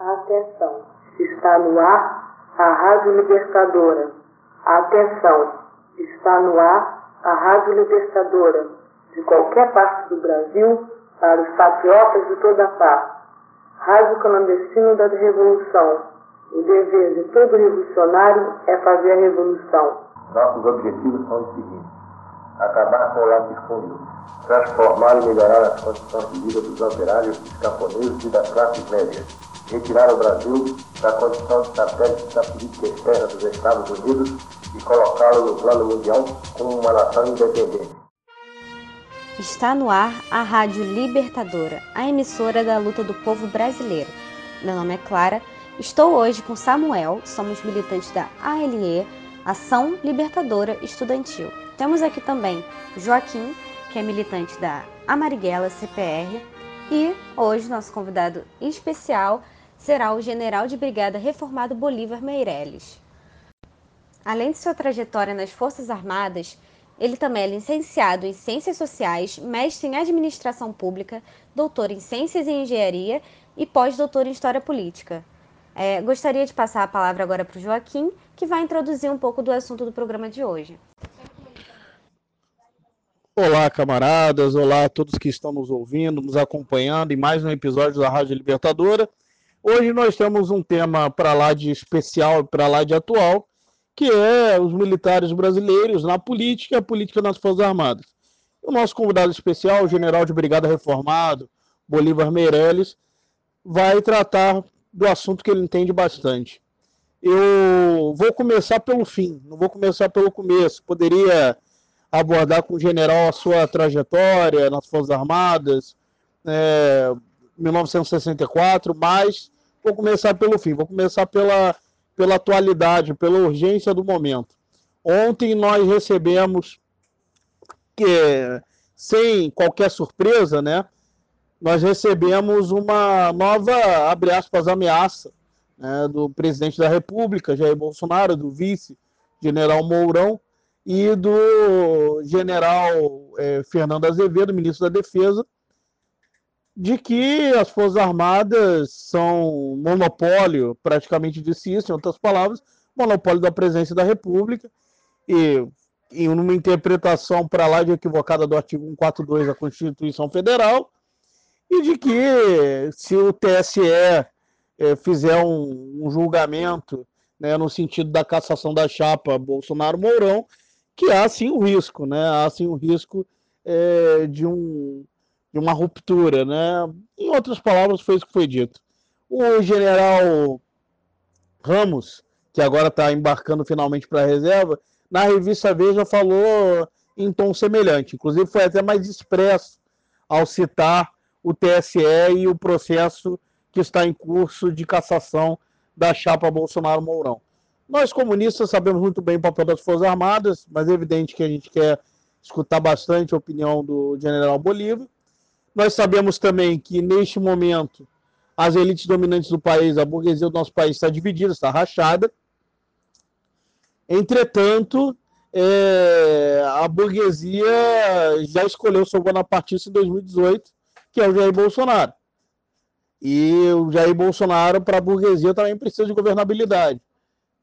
Atenção, está no ar a Rádio Libertadora. Atenção, está no ar a Rádio Libertadora. De qualquer parte do Brasil, para os patriotas de toda parte. Rádio Clandestino da Revolução. O dever de todo revolucionário é fazer a revolução. Nossos objetivos são os seguintes: acabar com o latifúndio, transformar e melhorar as condições de vida dos operários, dos camponeses e das classes médias, retirar o Brasil da condição de satélite da política externa dos Estados Unidos e colocá-lo no plano mundial como uma nação independente. Está no ar a Rádio Libertadora, a emissora da luta do povo brasileiro. Meu nome é Clara, estou hoje com Samuel, somos militantes da ALE, Ação Libertadora Estudantil. Temos aqui também Joaquim, que é militante da Amariguela CPR, e hoje nosso convidado especial será o general de brigada reformado Bolívar Meirelles. Além de sua trajetória nas Forças Armadas, ele também é licenciado em Ciências Sociais, mestre em Administração Pública, doutor em Ciências e Engenharia e pós-doutor em História Política. É, gostaria de passar a palavra agora para o Joaquim, que vai introduzir um pouco do assunto do programa de hoje. Olá, camaradas, olá a todos que estão nos ouvindo, nos acompanhando em mais um episódio da Rádio Libertadora. Hoje nós temos um tema para lá de especial, para lá de atual, que é os militares brasileiros na política e a política nas Forças Armadas. O nosso convidado especial, o general de brigada reformado, Bolívar Meirelles, vai tratar do assunto que ele entende bastante. Eu vou começar pelo fim, não vou começar pelo começo. Poderia abordar com o general a sua trajetória nas Forças Armadas, é, 1964, mas vou começar pelo fim, vou começar pela pela atualidade, pela urgência do momento. Ontem nós recebemos, que sem qualquer surpresa, né? Nós recebemos uma nova, abre aspas, ameaça né, do presidente da República, Jair Bolsonaro, do vice, general Mourão, e do general é, Fernando Azevedo, ministro da Defesa, de que as Forças Armadas são monopólio, praticamente disse isso, em outras palavras, monopólio da presença da República, e em uma interpretação para lá de equivocada do artigo 142 da Constituição Federal, e de que se o TSE é, fizer um, um julgamento né, no sentido da cassação da chapa Bolsonaro-Mourão, que há sim o risco, né? há sim o risco é, de um de uma ruptura, né? Em outras palavras, foi isso que foi dito. O general Ramos, que agora está embarcando finalmente para a reserva, na revista Veja falou em tom semelhante. Inclusive, foi até mais expresso ao citar o TSE e o processo que está em curso de cassação da chapa Bolsonaro-Mourão. Nós, comunistas, sabemos muito bem o papel das Forças Armadas, mas é evidente que a gente quer escutar bastante a opinião do general Bolívar. Nós sabemos também que, neste momento, as elites dominantes do país, a burguesia do nosso país está dividida, está rachada. Entretanto, é, a burguesia já escolheu seu bonapartista em 2018, que é o Jair Bolsonaro. E o Jair Bolsonaro, para a burguesia, também precisa de governabilidade.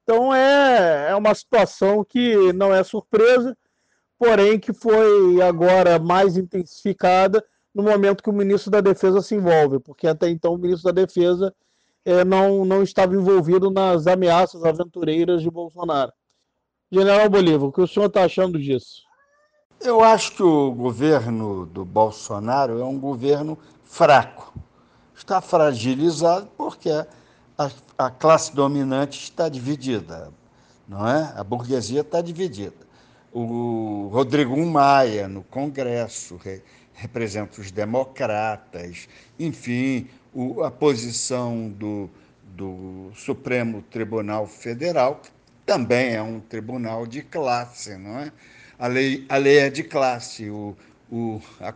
Então é, é uma situação que não é surpresa, porém que foi agora mais intensificada no momento que o ministro da Defesa se envolve, porque até então o ministro da Defesa é, não, não estava envolvido nas ameaças aventureiras de Bolsonaro. General Bolívar, o que o senhor está achando disso? Eu acho que o governo do Bolsonaro é um governo fraco. Está fragilizado porque a, a classe dominante está dividida, não é? A burguesia está dividida. O Rodrigo Maia, no Congresso, representa os democratas, enfim, o, a posição do, do Supremo Tribunal Federal, que também é um tribunal de classe, não é? A lei, a lei é de classe, o, o, a,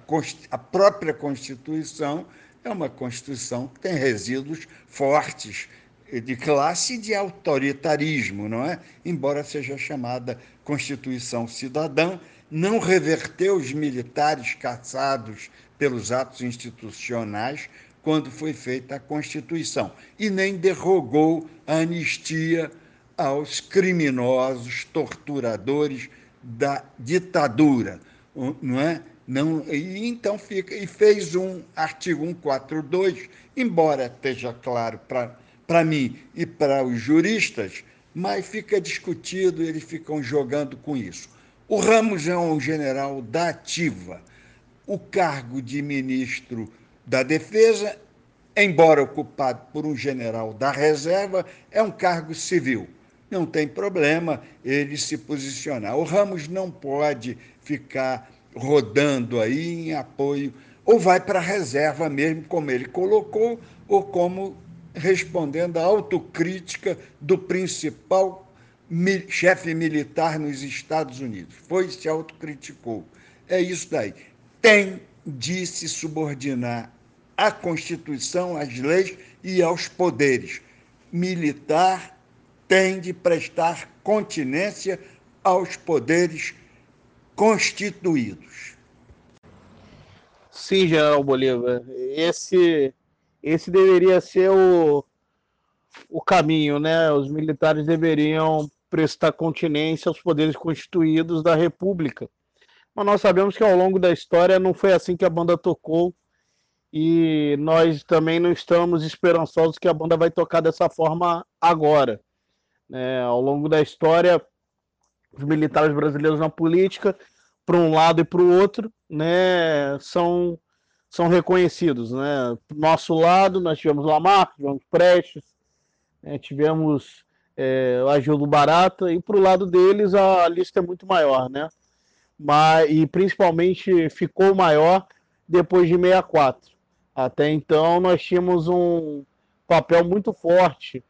a própria Constituição é uma Constituição que tem resíduos fortes de classe e de autoritarismo, não é? Embora seja chamada Constituição Cidadã, não reverteu os militares caçados pelos atos institucionais quando foi feita a Constituição, e nem derrogou a anistia aos criminosos, torturadores da ditadura, não é? Não, e então fica e fez um artigo 142, embora esteja claro para mim e para os juristas, mas fica discutido, eles ficam jogando com isso. O Ramos é um general da ativa. O cargo de ministro da Defesa, embora ocupado por um general da reserva, é um cargo civil. Não tem problema ele se posicionar. O Ramos não pode ficar rodando aí em apoio, ou vai para a reserva mesmo, como ele colocou, ou como respondendo à autocrítica do principal chefe militar nos Estados Unidos. Foi e se autocriticou. É isso daí. Tem de se subordinar à Constituição, às leis e aos poderes. Militar tem de prestar continência aos poderes constituídos. Sim, General Bolívar. Esse, esse deveria ser o, o caminho, né? Os militares deveriam prestar continência aos poderes constituídos da República. Mas nós sabemos que ao longo da história não foi assim que a banda tocou e nós também não estamos esperançosos que a banda vai tocar dessa forma agora. É, ao longo da história, os militares brasileiros na política, para um lado e para o outro, né, são, são reconhecidos. Né? Nosso lado, nós tivemos Lamarck, tivemos Prestes, né, tivemos é, o Agildo Barata, e para o lado deles a lista é muito maior, né? Mas, e principalmente ficou maior depois de 64. Até então nós tínhamos um papel muito forte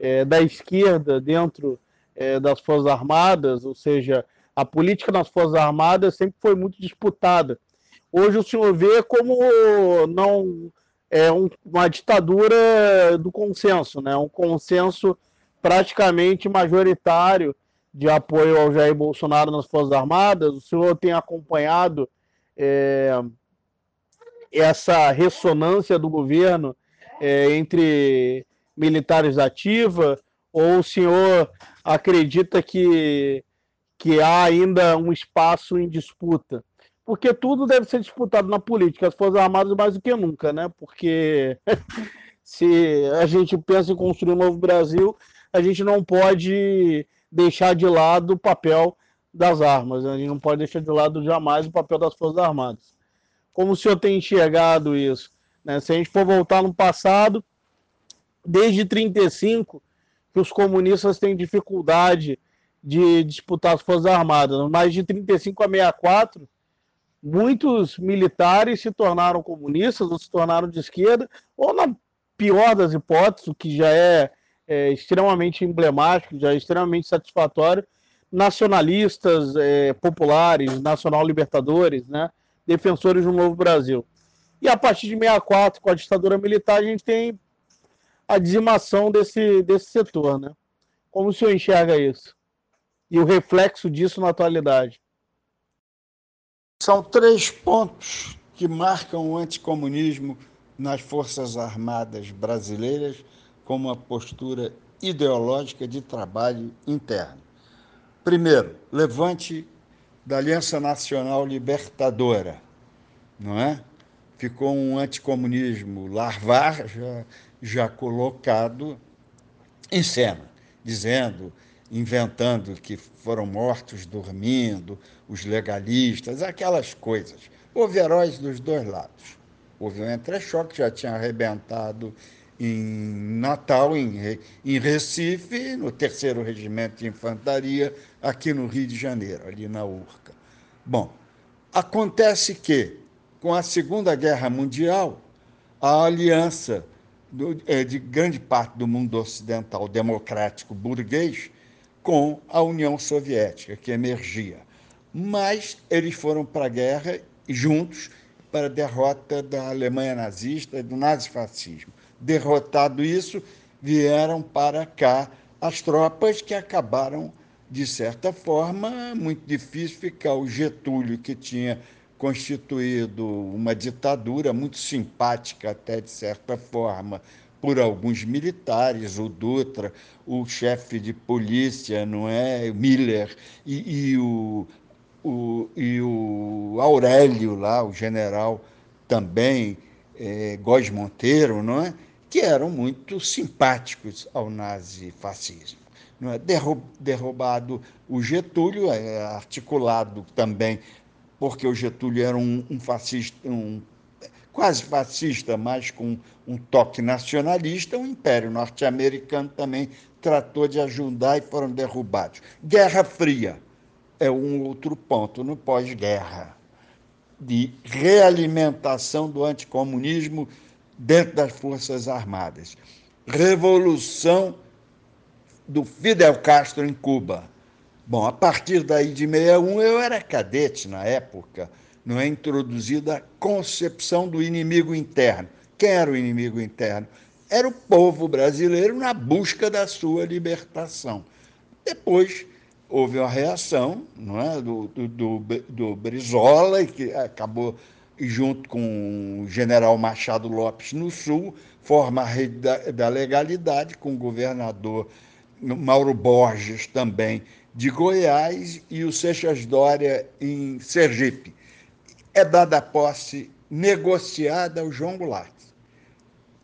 é, da esquerda dentro é, das Forças Armadas, ou seja, a política nas Forças Armadas sempre foi muito disputada. Hoje o senhor vê como não é um, uma ditadura do consenso, né? um consenso praticamente majoritário de apoio ao Jair Bolsonaro nas Forças Armadas. O senhor tem acompanhado é, essa ressonância do governo é, entre militares ativa? Ou o senhor acredita que, que há ainda um espaço em disputa? Porque tudo deve ser disputado na política, as Forças Armadas mais do que nunca, né? Porque se a gente pensa em construir um novo Brasil, a gente não pode deixar de lado o papel das armas, né? a gente não pode deixar de lado jamais o papel das Forças Armadas. Como o senhor tem enxergado isso? Né? Se a gente for voltar no passado, desde 35 que os comunistas têm dificuldade de disputar as Forças Armadas. Mas de 35 a 64, muitos militares se tornaram comunistas ou se tornaram de esquerda, ou na pior das hipóteses, o que já é, é extremamente emblemático, já é extremamente satisfatório, nacionalistas é, populares, nacional-libertadores, né, defensores do novo Brasil. E a partir de 64, com a ditadura militar, a gente tem a dizimação desse, desse setor, né? Como o senhor enxerga isso? E o reflexo disso na atualidade? São três pontos que marcam o anticomunismo nas Forças Armadas brasileiras como uma postura ideológica de trabalho interno. Primeiro, levante da Aliança Nacional Libertadora, não é? Ficou um anticomunismo larvar, já já colocado em cena, dizendo, inventando que foram mortos dormindo, os legalistas, aquelas coisas. Houve heróis dos dois lados. Houve um entrechoque que já tinha arrebentado em Natal, em, em Recife, no terceiro regimento de infantaria, aqui no Rio de Janeiro, ali na Urca. Bom, acontece que, com a Segunda Guerra Mundial, a aliança do, é, de grande parte do mundo ocidental democrático burguês com a União Soviética, que emergia. Mas eles foram para a guerra juntos para a derrota da Alemanha nazista e do nazifascismo. Derrotado isso, vieram para cá as tropas que acabaram, de certa forma, muito difícil ficar o Getúlio, que tinha constituído uma ditadura muito simpática, até de certa forma, por alguns militares, o Dutra, o chefe de polícia, não é, Miller, e, e o, o, e o Aurélio lá, o general também, é, Góes Monteiro, não é? que eram muito simpáticos ao nazifascismo. Não é? Derrubado o Getúlio, é, articulado também, porque o Getúlio era um, um fascista, um quase fascista, mas com um toque nacionalista, o Império Norte-Americano também tratou de ajudar e foram derrubados. Guerra Fria é um outro ponto no pós-guerra, de realimentação do anticomunismo dentro das Forças Armadas. Revolução do Fidel Castro em Cuba. Bom, a partir daí de 61, eu era cadete na época, não é introduzida a concepção do inimigo interno. Quem era o inimigo interno? Era o povo brasileiro na busca da sua libertação. Depois houve uma reação não é, do, do, do Brizola, que acabou junto com o general Machado Lopes no Sul, forma a rede da, da legalidade, com o governador Mauro Borges também de Goiás e o Seixas Dória em Sergipe é dada a posse negociada ao João Goulart.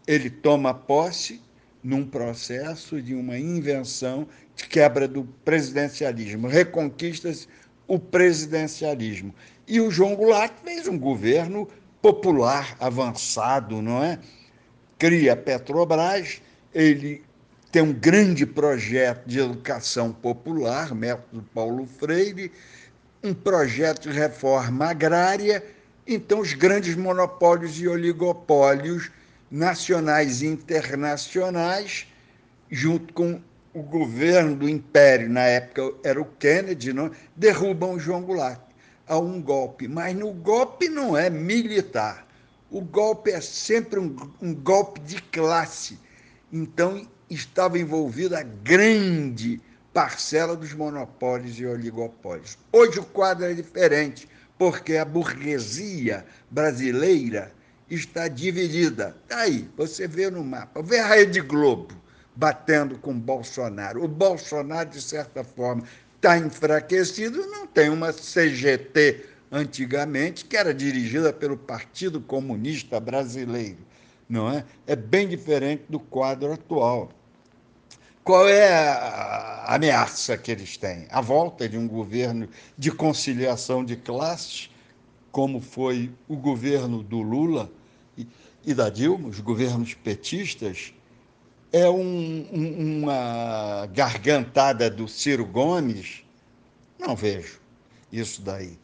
Ele toma posse num processo de uma invenção de quebra do presidencialismo, reconquista-se o presidencialismo. E o João Goulart fez um governo popular avançado, não é? Cria Petrobras, ele tem um grande projeto de educação popular, método Paulo Freire, um projeto de reforma agrária, então os grandes monopólios e oligopólios nacionais e internacionais, junto com o governo do império, na época era o Kennedy, não? derrubam o João Goulart. Há um golpe, mas no golpe não é militar. O golpe é sempre um, um golpe de classe. Então estava envolvida a grande parcela dos monopólios e oligopólios. Hoje o quadro é diferente, porque a burguesia brasileira está dividida. Aí, você vê no mapa, vê a Rede Globo batendo com Bolsonaro. O Bolsonaro, de certa forma, está enfraquecido, não tem uma CGT antigamente, que era dirigida pelo Partido Comunista Brasileiro, não é? É bem diferente do quadro atual. Qual é a ameaça que eles têm? A volta de um governo de conciliação de classes, como foi o governo do Lula e da Dilma, os governos petistas, é um, um, uma gargantada do Ciro Gomes? Não vejo isso daí.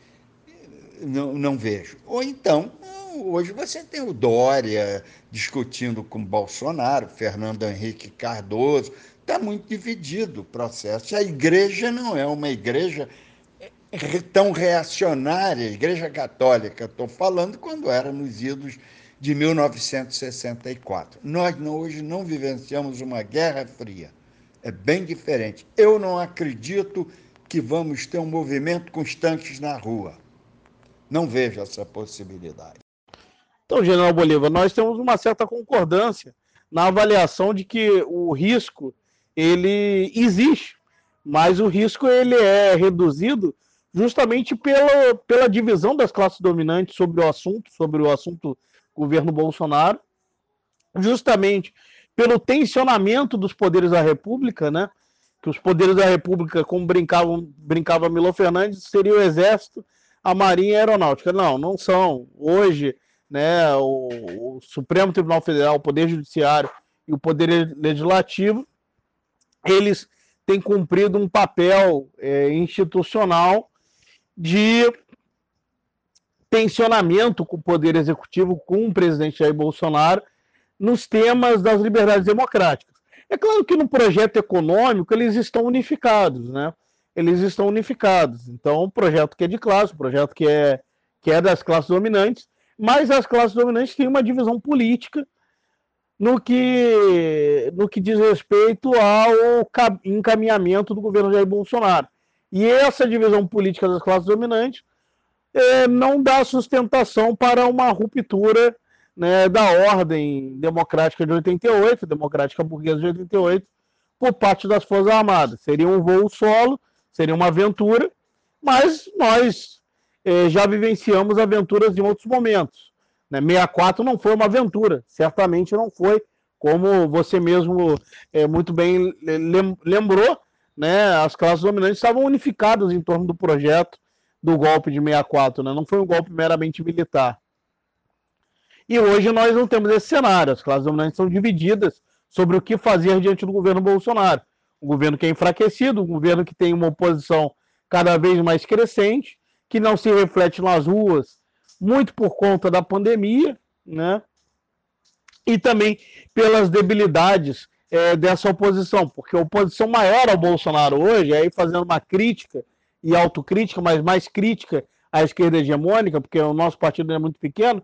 Não, não vejo. Ou então, hoje você tem o Dória discutindo com Bolsonaro, Fernando Henrique Cardoso, está muito dividido o processo. A igreja não é uma igreja tão reacionária, a igreja católica, estou falando quando era nos idos de 1964. Nós não, hoje não vivenciamos uma guerra fria. É bem diferente. Eu não acredito que vamos ter um movimento tanques na rua. Não vejo essa possibilidade. Então, General Bolívar, nós temos uma certa concordância na avaliação de que o risco ele existe, mas o risco ele é reduzido justamente pela, pela divisão das classes dominantes sobre o assunto, sobre o assunto governo Bolsonaro, justamente pelo tensionamento dos poderes da República, né? Que os poderes da República, como brincavam, brincava Milo Fernandes, seria o Exército, a Marinha e a Aeronáutica. Não, não são. Hoje, né, o, o Supremo Tribunal Federal, o Poder Judiciário e o Poder Legislativo eles têm cumprido um papel é, institucional de tensionamento com o poder executivo, com o presidente Jair Bolsonaro, nos temas das liberdades democráticas. É claro que no projeto econômico eles estão unificados, né? Eles estão unificados. Então, um projeto que é de classe, um projeto que é, que é das classes dominantes, mas as classes dominantes têm uma divisão política no que, no que diz respeito ao encaminhamento do governo Jair Bolsonaro. E essa divisão política das classes dominantes é, não dá sustentação para uma ruptura né, da ordem democrática de 88, democrática burguesa de 88, por parte das Forças Armadas. Seria um voo solo, seria uma aventura, mas nós é, já vivenciamos aventuras em outros momentos. Né? 64 não foi uma aventura, certamente não foi, como você mesmo é, muito bem lembrou, né? as classes dominantes estavam unificadas em torno do projeto do golpe de 64, né? não foi um golpe meramente militar. E hoje nós não temos esse cenário, as classes dominantes são divididas sobre o que fazer diante do governo Bolsonaro. Um governo que é enfraquecido, um governo que tem uma oposição cada vez mais crescente, que não se reflete nas ruas, muito por conta da pandemia, né? E também pelas debilidades é, dessa oposição, porque a oposição maior ao Bolsonaro hoje, aí fazendo uma crítica e autocrítica, mas mais crítica à esquerda hegemônica, porque o nosso partido é muito pequeno,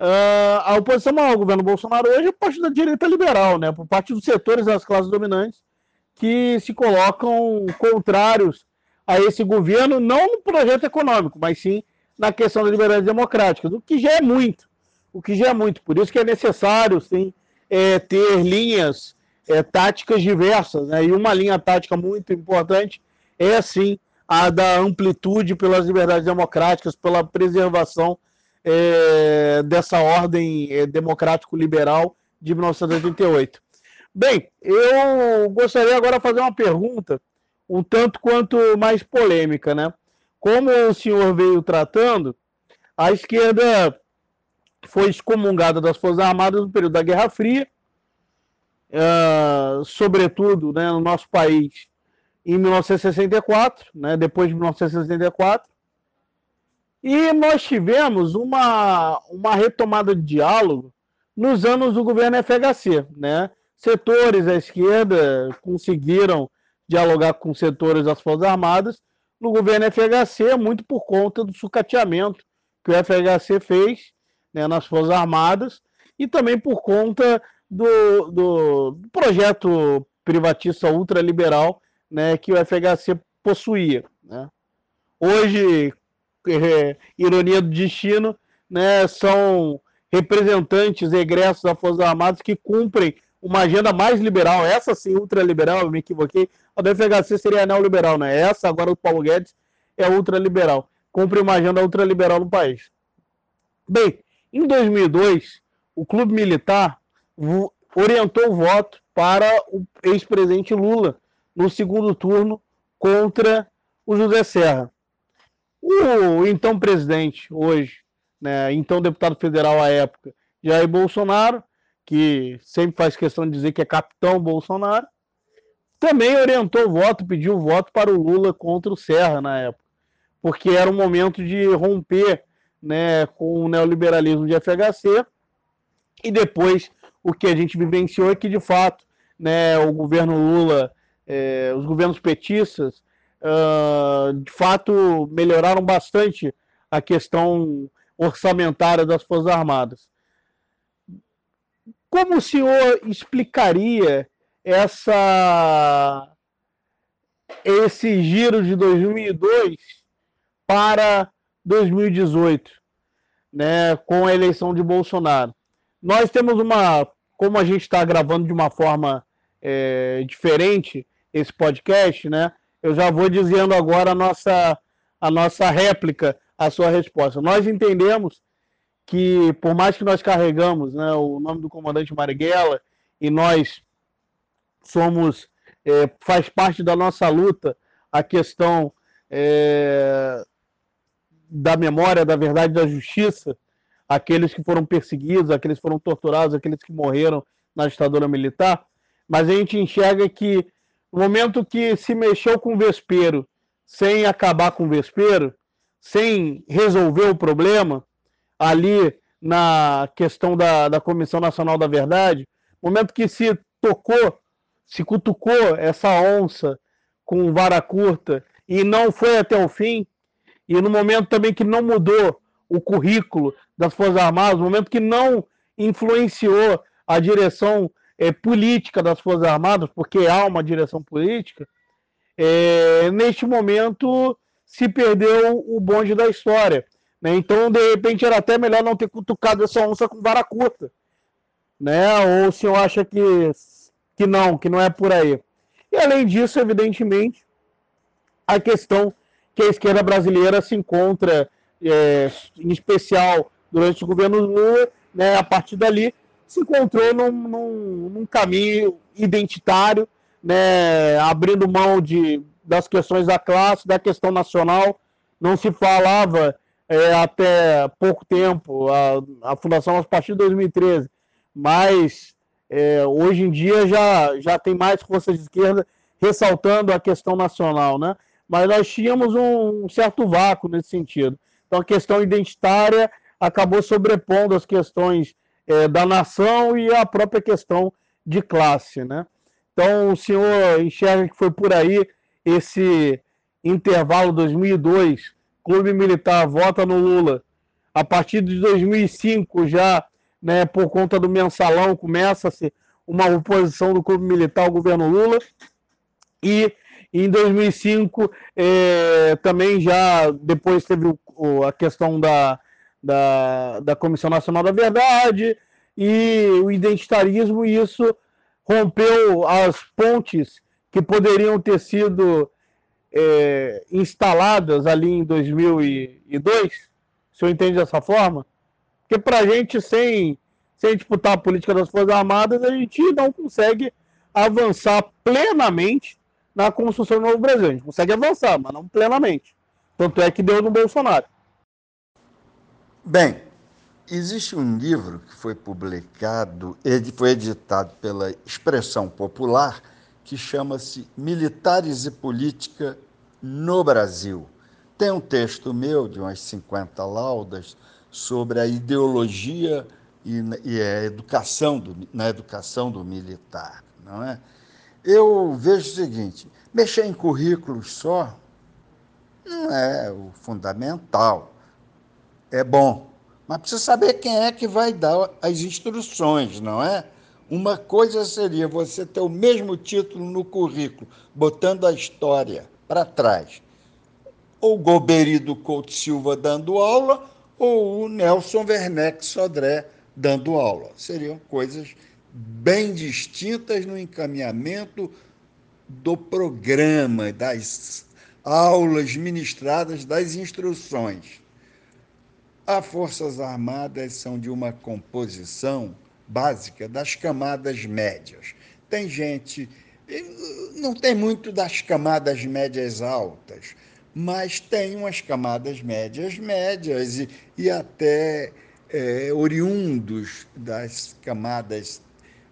uh, a oposição maior ao governo Bolsonaro hoje é parte da direita liberal, né, por parte dos setores das classes dominantes que se colocam contrários a esse governo, não no projeto econômico, mas sim na questão da liberdade democrática, o que já é muito, o que já é muito. Por isso que é necessário, sim, é, ter linhas é, táticas diversas, né? e uma linha tática muito importante é, sim, a da amplitude pelas liberdades democráticas, pela preservação é, dessa ordem é, democrático-liberal de 1988. Bem, eu gostaria agora de fazer uma pergunta um tanto quanto mais polêmica, né? Como o senhor veio tratando, a esquerda foi excomungada das Forças Armadas no período da Guerra Fria, uh, sobretudo né, no nosso país em 1964, né, depois de 1964. E nós tivemos uma, uma retomada de diálogo nos anos do governo FHC. Né? Setores da esquerda conseguiram dialogar com setores das Forças Armadas no governo FHC, muito por conta do sucateamento que o FHC fez né, nas Forças Armadas e também por conta do, do projeto privatista ultraliberal né, que o FHC possuía. Né. Hoje, é, ironia do destino, né, são representantes egressos das Forças Armadas que cumprem uma agenda mais liberal, essa sim, ultraliberal, eu me equivoquei. A do FHC seria neoliberal, né? Essa, agora o Paulo Guedes, é ultraliberal. Cumpre uma agenda ultraliberal no país. Bem, em 2002, o Clube Militar orientou o voto para o ex-presidente Lula no segundo turno contra o José Serra. O então presidente, hoje, né, então deputado federal à época, Jair Bolsonaro, que sempre faz questão de dizer que é capitão Bolsonaro, também orientou o voto, pediu o voto para o Lula contra o Serra na época, porque era um momento de romper né, com o neoliberalismo de FHC, e depois o que a gente vivenciou é que, de fato, né, o governo Lula, é, os governos petistas, uh, de fato, melhoraram bastante a questão orçamentária das Forças Armadas. Como o senhor explicaria essa esse giro de 2002 para 2018, né, com a eleição de Bolsonaro? Nós temos uma, como a gente está gravando de uma forma é, diferente esse podcast, né? Eu já vou dizendo agora a nossa a nossa réplica à sua resposta. Nós entendemos que por mais que nós carregamos né, o nome do comandante Marighella e nós somos é, faz parte da nossa luta a questão é, da memória, da verdade, da justiça, aqueles que foram perseguidos, aqueles que foram torturados, aqueles que morreram na ditadura militar, mas a gente enxerga que no momento que se mexeu com o vespeiro sem acabar com o vespeiro, sem resolver o problema, ali na questão da, da Comissão Nacional da Verdade, momento que se tocou, se cutucou essa onça com vara curta e não foi até o fim, e no momento também que não mudou o currículo das Forças Armadas, no momento que não influenciou a direção é, política das Forças Armadas, porque há uma direção política, é, neste momento se perdeu o bonde da história. Né? Então, de repente, era até melhor não ter cutucado essa onça com vara curta. Né? Ou o senhor acha que, que não, que não é por aí. E além disso, evidentemente, a questão que a esquerda brasileira se encontra, é, em especial durante o governo Lula, né, a partir dali, se encontrou num, num, num caminho identitário, né, abrindo mão de, das questões da classe, da questão nacional. Não se falava é, até pouco tempo, a, a fundação a partir de 2013, mas é, hoje em dia já, já tem mais forças de esquerda ressaltando a questão nacional, né? Mas nós tínhamos um, um certo vácuo nesse sentido. Então a questão identitária acabou sobrepondo as questões é, da nação e a própria questão de classe, né? Então o senhor enxerga que foi por aí esse intervalo 2002, Clube Militar vota no Lula. A partir de 2005 já, né, por conta do mensalão, começa-se uma oposição do Clube Militar ao governo Lula. E em 2005 é, também já depois teve o, a questão da, da, da Comissão Nacional da Verdade e o identitarismo, e isso rompeu as pontes que poderiam ter sido é, instaladas ali em 2002? O senhor entende dessa forma? Porque para a gente, sem, sem disputar a política das Forças Armadas, a gente não consegue avançar plenamente na construção do novo Brasil. A gente consegue avançar, mas não plenamente. Tanto é que deu no Bolsonaro. Bem, existe um livro que foi publicado, ele foi editado pela Expressão Popular, que chama-se Militares e Política no Brasil. Tem um texto meu de umas 50 laudas sobre a ideologia e, e a educação do, na educação do militar, não é? Eu vejo o seguinte: mexer em currículos só não é o fundamental. É bom, mas precisa saber quem é que vai dar as instruções, não é? Uma coisa seria você ter o mesmo título no currículo, botando a história para trás. Ou Goberi do Couto Silva dando aula, ou o Nelson Werneck Sodré dando aula. Seriam coisas bem distintas no encaminhamento do programa, das aulas ministradas, das instruções. As Forças Armadas são de uma composição básica das camadas médias. Tem gente, não tem muito das camadas médias altas, mas tem umas camadas médias médias e, e até é, oriundos das camadas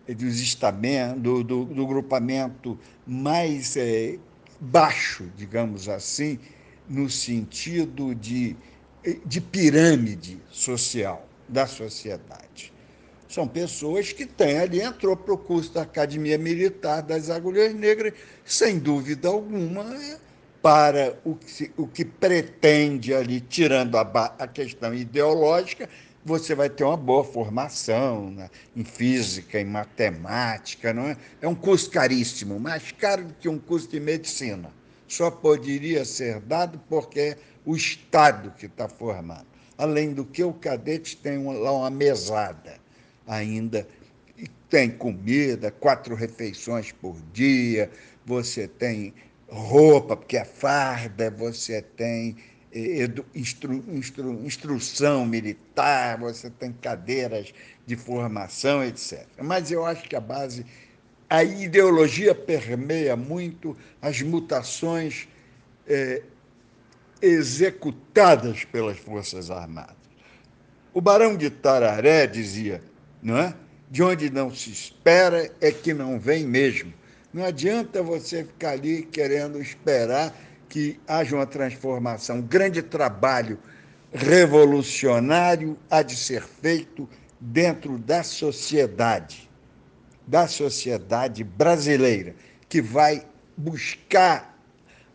dos estamentos, do, do, do grupamento mais é, baixo, digamos assim, no sentido de, de pirâmide social da sociedade. São pessoas que têm ali, entrou para o curso da Academia Militar das Agulhas Negras, sem dúvida alguma, para o que, o que pretende ali, tirando a, a questão ideológica, você vai ter uma boa formação né? em física, em matemática. Não é? é um curso caríssimo, mais caro do que um curso de medicina. Só poderia ser dado porque é o Estado que está formando. Além do que, o cadete tem lá uma mesada ainda. Tem comida, quatro refeições por dia, você tem roupa, porque é farda, você tem edu, instru, instru, instrução militar, você tem cadeiras de formação, etc. Mas eu acho que a base, a ideologia permeia muito as mutações é, executadas pelas Forças Armadas. O Barão de Tararé dizia, não é? De onde não se espera é que não vem mesmo. Não adianta você ficar ali querendo esperar que haja uma transformação, um grande trabalho revolucionário há de ser feito dentro da sociedade, da sociedade brasileira, que vai buscar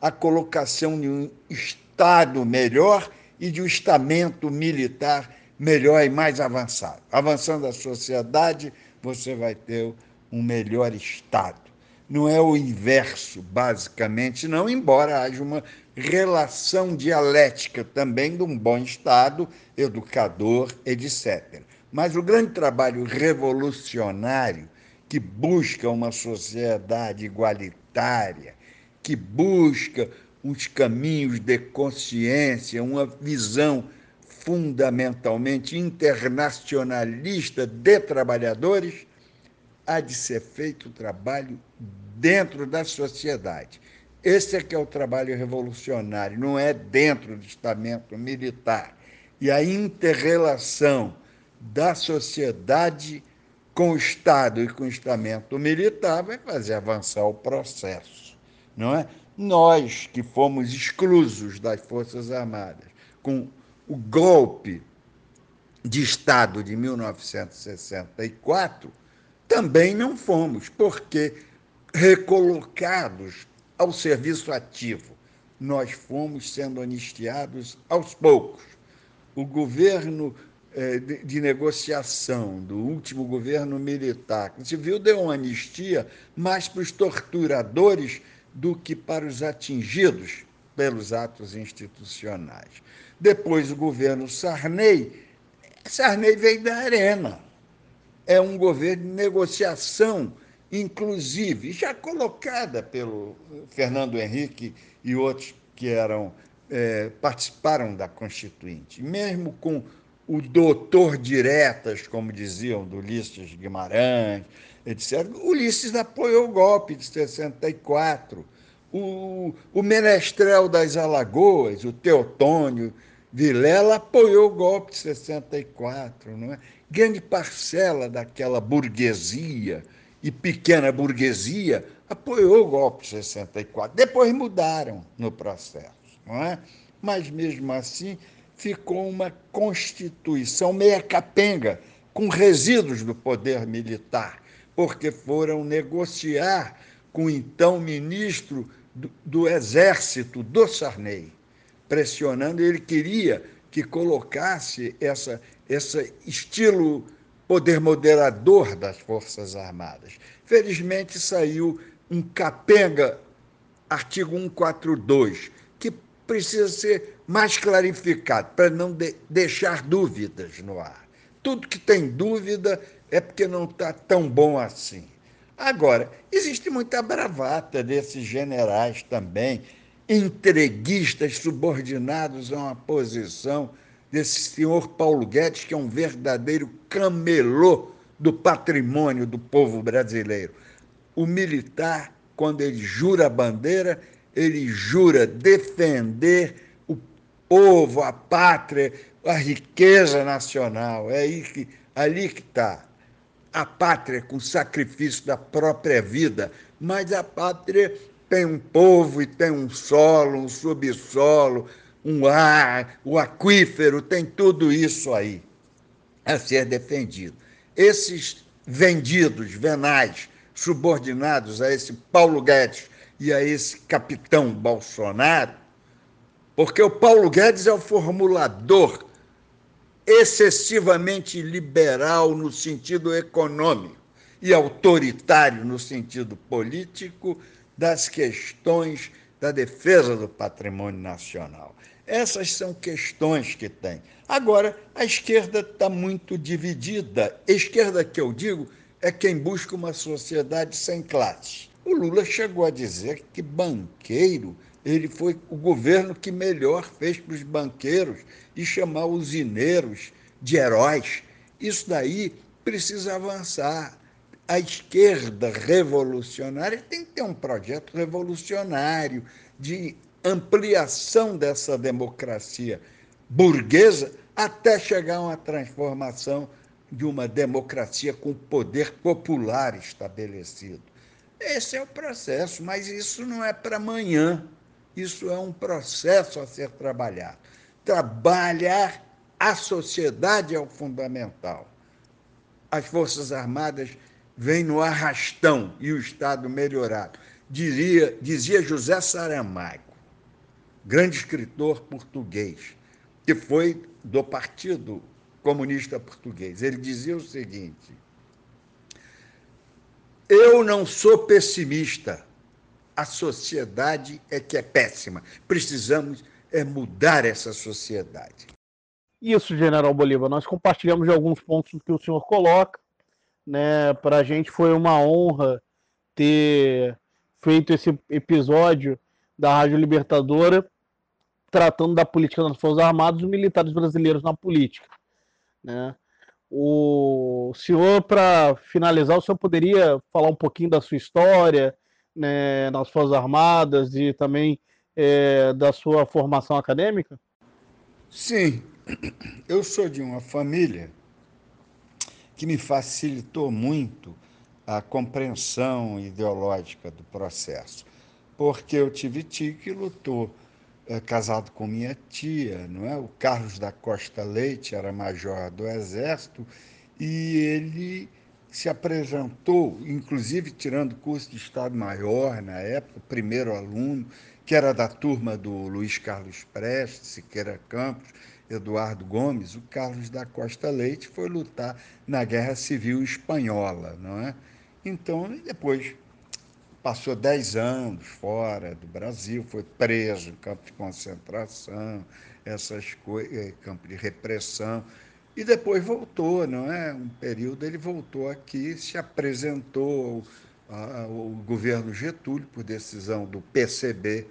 a colocação de um Estado melhor e de um estamento militar melhor e mais avançado. Avançando a sociedade, você vai ter um melhor Estado. Não é o inverso, basicamente, não, embora haja uma relação dialética também de um bom Estado, educador, etc. Mas o grande trabalho revolucionário que busca uma sociedade igualitária, que busca uns caminhos de consciência, uma visão fundamentalmente internacionalista de trabalhadores, há de ser feito o trabalho dentro da sociedade. Esse é que é o trabalho revolucionário, não é dentro do estamento militar. E a interrelação da sociedade com o Estado e com o estamento militar vai fazer avançar o processo, não é? Nós que fomos exclusos das Forças Armadas com o golpe de Estado de 1964, também não fomos, porque recolocados ao serviço ativo, nós fomos sendo anistiados aos poucos. O governo é, de negociação do último governo militar viu deu uma anistia mais para os torturadores do que para os atingidos pelos atos institucionais. Depois o governo Sarney, Sarney veio da arena. É um governo de negociação, inclusive, já colocada pelo Fernando Henrique e outros que eram é, participaram da Constituinte, mesmo com o doutor diretas, como diziam, do Ulisses Guimarães, etc. Ulisses apoiou o golpe de 64. O, o menestrel das Alagoas, o Teotônio Vilela, apoiou o golpe de 64. Não é? Grande parcela daquela burguesia e pequena burguesia apoiou o golpe de 64. Depois mudaram no processo. Não é? Mas, mesmo assim, ficou uma constituição meia capenga, com resíduos do poder militar, porque foram negociar com o então ministro do, do Exército, do Sarney, pressionando, ele queria que colocasse essa, esse estilo poder moderador das Forças Armadas. Felizmente saiu um capenga, artigo 142, que precisa ser mais clarificado, para não de deixar dúvidas no ar. Tudo que tem dúvida é porque não está tão bom assim. Agora, existe muita bravata desses generais também, entreguistas subordinados a uma posição desse senhor Paulo Guedes, que é um verdadeiro camelô do patrimônio do povo brasileiro. O militar, quando ele jura a bandeira, ele jura defender povo, a pátria, a riqueza nacional. É aí que, ali que está. A pátria com sacrifício da própria vida, mas a pátria tem um povo e tem um solo, um subsolo, um ar, o aquífero, tem tudo isso aí a ser defendido. Esses vendidos, venais, subordinados a esse Paulo Guedes e a esse capitão Bolsonaro, porque o Paulo Guedes é o formulador excessivamente liberal no sentido econômico e autoritário no sentido político das questões da defesa do patrimônio nacional. Essas são questões que tem. Agora, a esquerda está muito dividida. Esquerda que eu digo é quem busca uma sociedade sem classes. O Lula chegou a dizer que banqueiro ele foi o governo que melhor fez para os banqueiros e chamar os usineiros de heróis. Isso daí precisa avançar. A esquerda revolucionária tem que ter um projeto revolucionário de ampliação dessa democracia burguesa até chegar a uma transformação de uma democracia com poder popular estabelecido. Esse é o processo, mas isso não é para amanhã. Isso é um processo a ser trabalhado. Trabalhar a sociedade é o fundamental. As Forças Armadas vêm no arrastão e o Estado melhorado. Diria, dizia José Saramago, grande escritor português, que foi do Partido Comunista Português. Ele dizia o seguinte: Eu não sou pessimista a sociedade é que é péssima. Precisamos é mudar essa sociedade. Isso, General Bolívar. Nós compartilhamos de alguns pontos que o senhor coloca. Né? Para a gente foi uma honra ter feito esse episódio da Rádio Libertadora tratando da política das Forças Armadas e militares brasileiros na política. Né? O senhor, para finalizar, o senhor poderia falar um pouquinho da sua história né, nas Forças Armadas e também é, da sua formação acadêmica? Sim, eu sou de uma família que me facilitou muito a compreensão ideológica do processo, porque eu tive tio que lutou é, casado com minha tia, não é? O Carlos da Costa Leite era major do Exército e ele se apresentou, inclusive tirando curso de Estado-Maior na época, primeiro aluno, que era da turma do Luiz Carlos Prestes, Siqueira Campos, Eduardo Gomes, o Carlos da Costa Leite foi lutar na Guerra Civil Espanhola, não é? Então, depois passou dez anos fora do Brasil, foi preso campo de concentração, essas coisas, eh, campo de repressão, e depois voltou, não é? Um período ele voltou aqui, se apresentou ao, governo Getúlio por decisão do PCB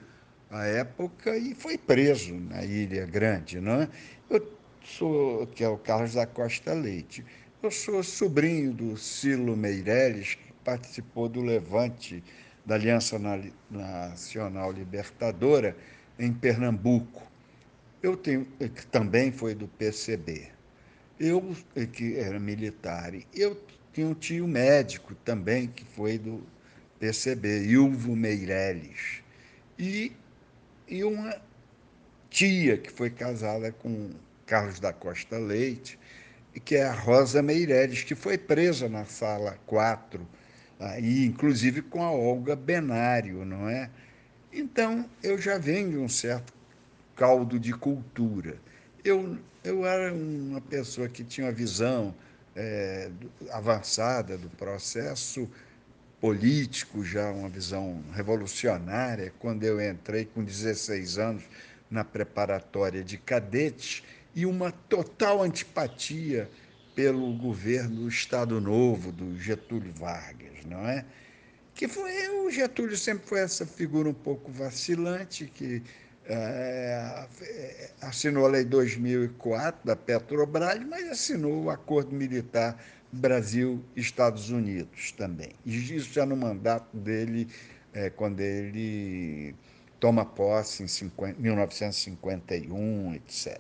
à época e foi preso na Ilha Grande, não é? Eu sou, que é o Carlos da Costa Leite. Eu sou sobrinho do Silo Meirelles, que participou do levante da Aliança Nacional Libertadora em Pernambuco. Eu tenho, que também foi do PCB. Eu, que era militar, eu tinha um tio médico também, que foi do PCB, Ilvo Meirelles. E, e uma tia que foi casada com Carlos da Costa Leite, que é a Rosa Meirelles, que foi presa na sala 4 aí, inclusive com a Olga Benário, não é? Então, eu já venho de um certo caldo de cultura. Eu, eu era uma pessoa que tinha uma visão é, avançada do processo político, já uma visão revolucionária, quando eu entrei com 16 anos na preparatória de cadetes e uma total antipatia pelo governo do Estado Novo, do Getúlio Vargas, não é? Que foi, o Getúlio sempre foi essa figura um pouco vacilante, que é, assinou a Lei 2004 da Petrobras, mas assinou o Acordo Militar Brasil-Estados Unidos também. Isso já no mandato dele, é, quando ele toma posse em 50, 1951, etc.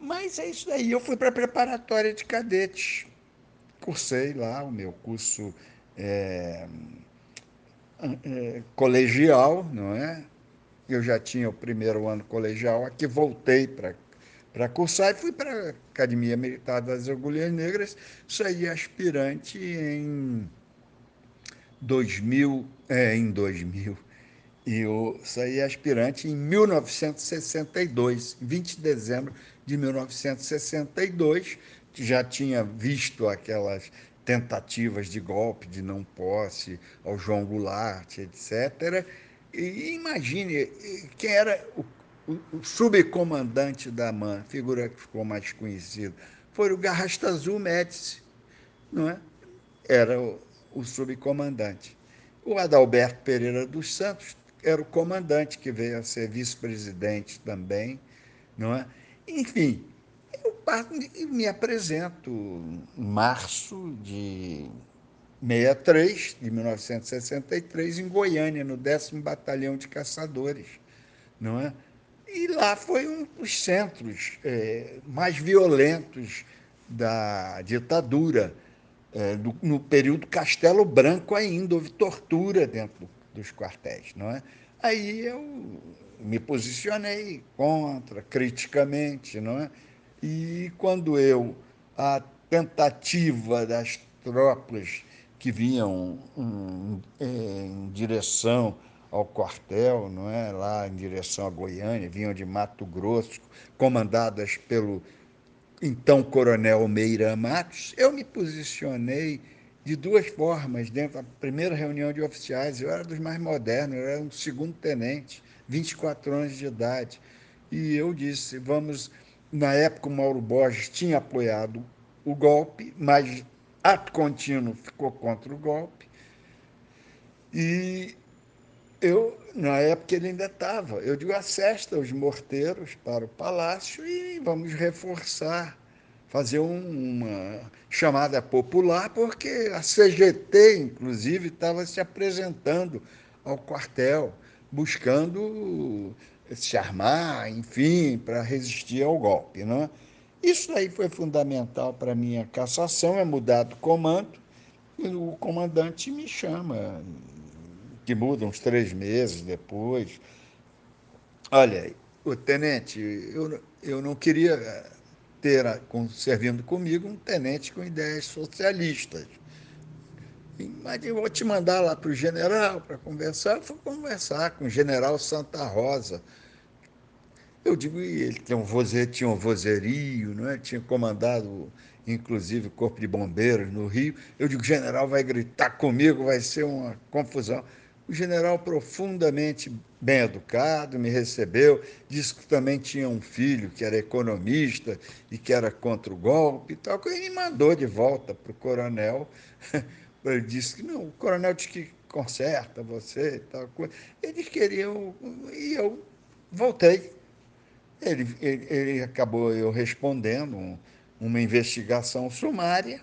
Mas é isso daí. Eu fui para a preparatória de cadetes. Cursei lá o meu curso é, é, colegial, não é? Eu já tinha o primeiro ano colegial, aqui voltei para para cursar e fui para a Academia Militar das Agulhas Negras, saí aspirante em 2000, é, em 2000, e eu saí aspirante em 1962, 20 de dezembro de 1962, que já tinha visto aquelas tentativas de golpe de não posse ao João Goulart, etc. E imagine quem era o, o, o subcomandante da MAN, figura que ficou mais conhecido, foi o Garrastazu Médici, não é? Era o, o subcomandante. O Adalberto Pereira dos Santos era o comandante, que veio a ser vice-presidente também, não é? Enfim, eu me apresento em março de 63, de 1963, em Goiânia, no 10 Batalhão de Caçadores, não é? E lá foi um dos centros é, mais violentos da ditadura, é, do, no período Castelo Branco ainda, houve tortura dentro dos quartéis, não é? Aí eu me posicionei contra, criticamente, não é? E quando eu, a tentativa das tropas que vinham em, em direção ao quartel, não é? lá em direção a Goiânia, vinham de Mato Grosso, comandadas pelo então coronel Meira Matos, eu me posicionei de duas formas dentro da primeira reunião de oficiais. Eu era dos mais modernos, eu era um segundo tenente, 24 anos de idade. E eu disse: vamos. Na época, o Mauro Borges tinha apoiado o golpe, mas ato contínuo ficou contra o golpe. E eu, na época, ele ainda estava. Eu digo: acesta os morteiros para o palácio e vamos reforçar fazer uma chamada popular, porque a CGT, inclusive, estava se apresentando ao quartel, buscando se armar, enfim, para resistir ao golpe. Não é? Isso aí foi fundamental para a minha cassação, é mudado o comando, e o comandante me chama, que muda uns três meses depois. Olha, o tenente, eu, eu não queria ter com, servindo comigo um tenente com ideias socialistas. Mas eu vou te mandar lá para o general para conversar. Eu fui conversar com o general Santa Rosa. Eu digo, ele tem um voze, tinha um vozerio, não é? tinha comandado, inclusive, o Corpo de Bombeiros no Rio. Eu digo, general vai gritar comigo, vai ser uma confusão. O general, profundamente bem educado, me recebeu, disse que também tinha um filho que era economista e que era contra o golpe e tal. E me mandou de volta para o coronel. Ele disse que não, o coronel disse que conserta você e tal. Eles queriam. E eu voltei. Ele, ele, ele acabou eu respondendo uma investigação sumária.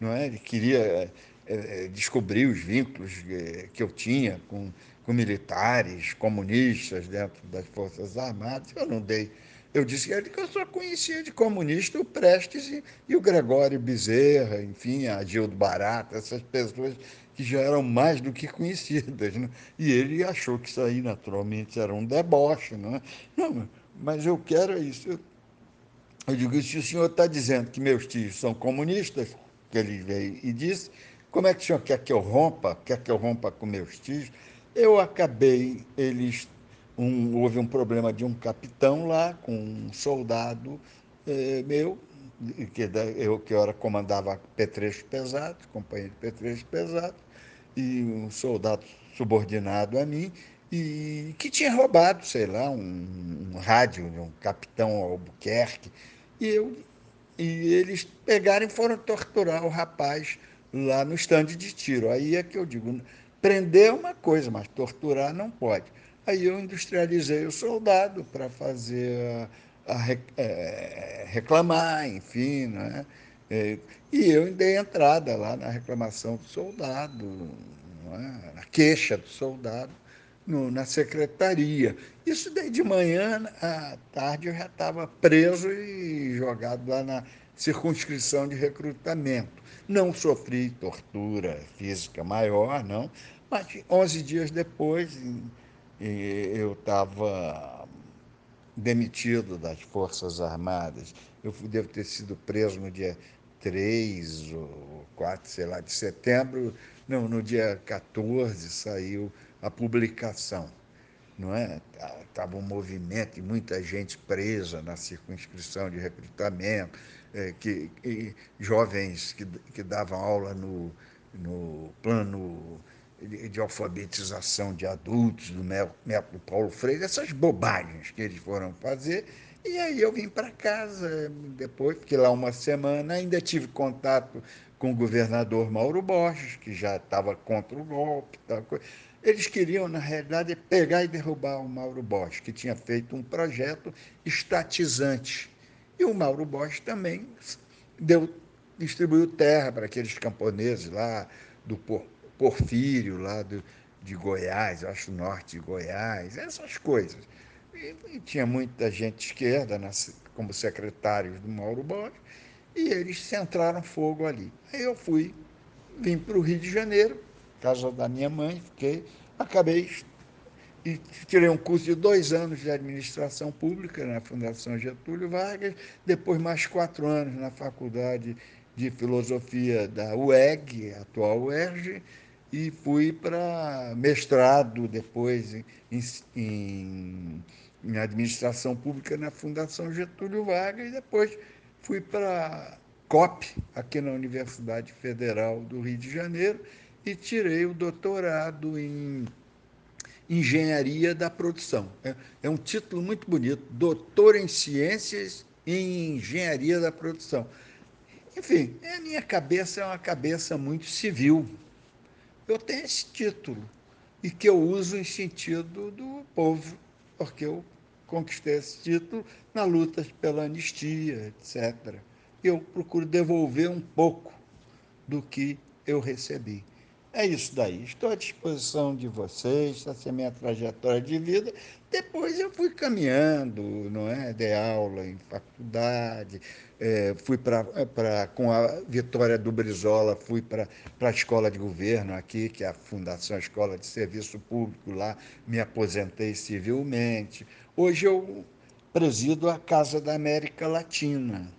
Não é? Ele queria é, é, descobrir os vínculos é, que eu tinha com, com militares, comunistas dentro das Forças Armadas. Eu não dei. Eu disse que eu só conhecia de comunista o Prestes e, e o Gregório Bezerra, enfim, a Gildo Barata, essas pessoas que já eram mais do que conhecidas. Né? E ele achou que isso aí, naturalmente, era um deboche. Não, é? não mas eu quero isso. Eu, eu digo, se o senhor está dizendo que meus tios são comunistas, que ele veio e disse, como é que o senhor quer que eu rompa? Quer que eu rompa com meus tios? Eu acabei, eles. Um, houve um problema de um capitão lá, com um soldado eh, meu, que eu que hora comandava petrechos pesados, companhia de petrechos pesados, e um soldado subordinado a mim, e que tinha roubado, sei lá, um, um rádio de um capitão Albuquerque, e, eu, e eles pegaram e foram torturar o rapaz lá no estande de tiro. Aí é que eu digo, prender é uma coisa, mas torturar não pode. Aí eu industrializei o soldado para fazer a, a, é, reclamar, enfim, né? É, e eu dei entrada lá na reclamação do soldado, é? na queixa do soldado, no, na secretaria. Isso daí de manhã, à tarde, eu já estava preso e jogado lá na circunscrição de recrutamento. Não sofri tortura física maior, não, mas 11 dias depois eu estava demitido das Forças Armadas. Eu devo ter sido preso no dia 3 ou 4, sei lá, de setembro. Não, no dia 14 saiu a publicação. Não é? Estava um movimento de muita gente presa na circunscrição de recrutamento é, que, que, jovens que, que davam aula no, no plano de, de alfabetização de adultos, do método Paulo Freire, essas bobagens que eles foram fazer. E aí eu vim para casa, depois fiquei lá uma semana, ainda tive contato com o governador Mauro Borges, que já estava contra o golpe. Tal coisa. Eles queriam, na realidade, pegar e derrubar o Mauro Borges, que tinha feito um projeto estatizante e o Mauro Borges também deu, distribuiu terra para aqueles camponeses lá do Porfírio, lá do, de Goiás, acho norte de Goiás, essas coisas. E, e tinha muita gente esquerda nas, como secretários do Mauro Borges, e eles centraram fogo ali. Aí eu fui, vim para o Rio de Janeiro, casa da minha mãe, fiquei, acabei e tirei um curso de dois anos de administração pública na Fundação Getúlio Vargas, depois mais quatro anos na Faculdade de Filosofia da UEG, atual UERJ, e fui para mestrado depois em, em, em, administração pública na Fundação Getúlio Vargas, e depois fui para COP, aqui na Universidade Federal do Rio de Janeiro, e tirei o doutorado em Engenharia da Produção. É, é um título muito bonito, Doutor em Ciências em Engenharia da Produção. Enfim, a minha cabeça é uma cabeça muito civil. Eu tenho esse título e que eu uso em sentido do povo, porque eu conquistei esse título na luta pela anistia, etc. Eu procuro devolver um pouco do que eu recebi. É isso daí. Estou à disposição de vocês, essa é a minha trajetória de vida. Depois eu fui caminhando, não é? Dei aula em faculdade, é, fui para com a vitória do Brizola, fui para a escola de governo aqui, que é a Fundação Escola de Serviço Público lá, me aposentei civilmente. Hoje eu presido a Casa da América Latina.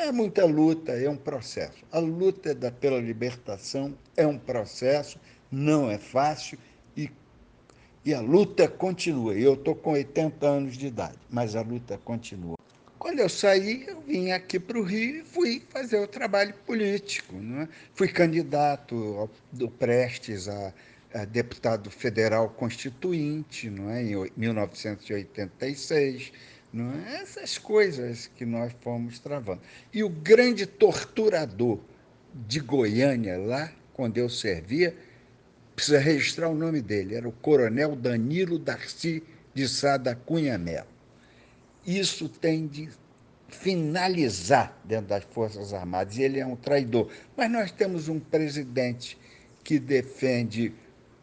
É muita luta, é um processo. A luta da, pela libertação é um processo, não é fácil e, e a luta continua. Eu estou com 80 anos de idade, mas a luta continua. Quando eu saí, eu vim aqui para o Rio e fui fazer o trabalho político. Não é? Fui candidato do Prestes a, a deputado federal constituinte não é? em 1986 não é? Essas coisas que nós fomos travando. E o grande torturador de Goiânia, lá, quando eu servia, precisa registrar o nome dele, era o coronel Danilo Darcy de Sada Cunha Melo. Isso tem de finalizar dentro das Forças Armadas, ele é um traidor. Mas nós temos um presidente que defende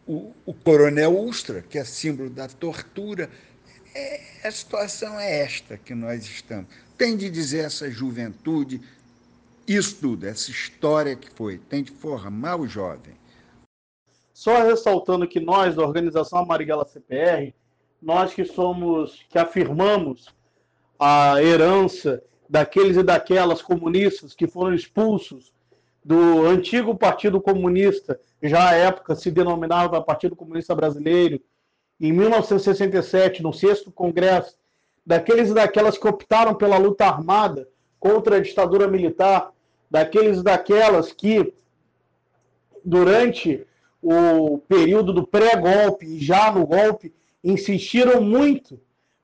o, o coronel Ustra, que é símbolo da tortura, é, a situação é esta que nós estamos. Tem de dizer essa juventude, isso tudo, essa história que foi, tem de formar o jovem. Só ressaltando que nós, da organização Marighella CPR, nós que somos, que afirmamos a herança daqueles e daquelas comunistas que foram expulsos do antigo Partido Comunista, já à época se denominava Partido Comunista Brasileiro, em 1967, no sexto congresso, daqueles e daquelas que optaram pela luta armada contra a ditadura militar, daqueles e daquelas que, durante o período do pré-golpe e já no golpe, insistiram muito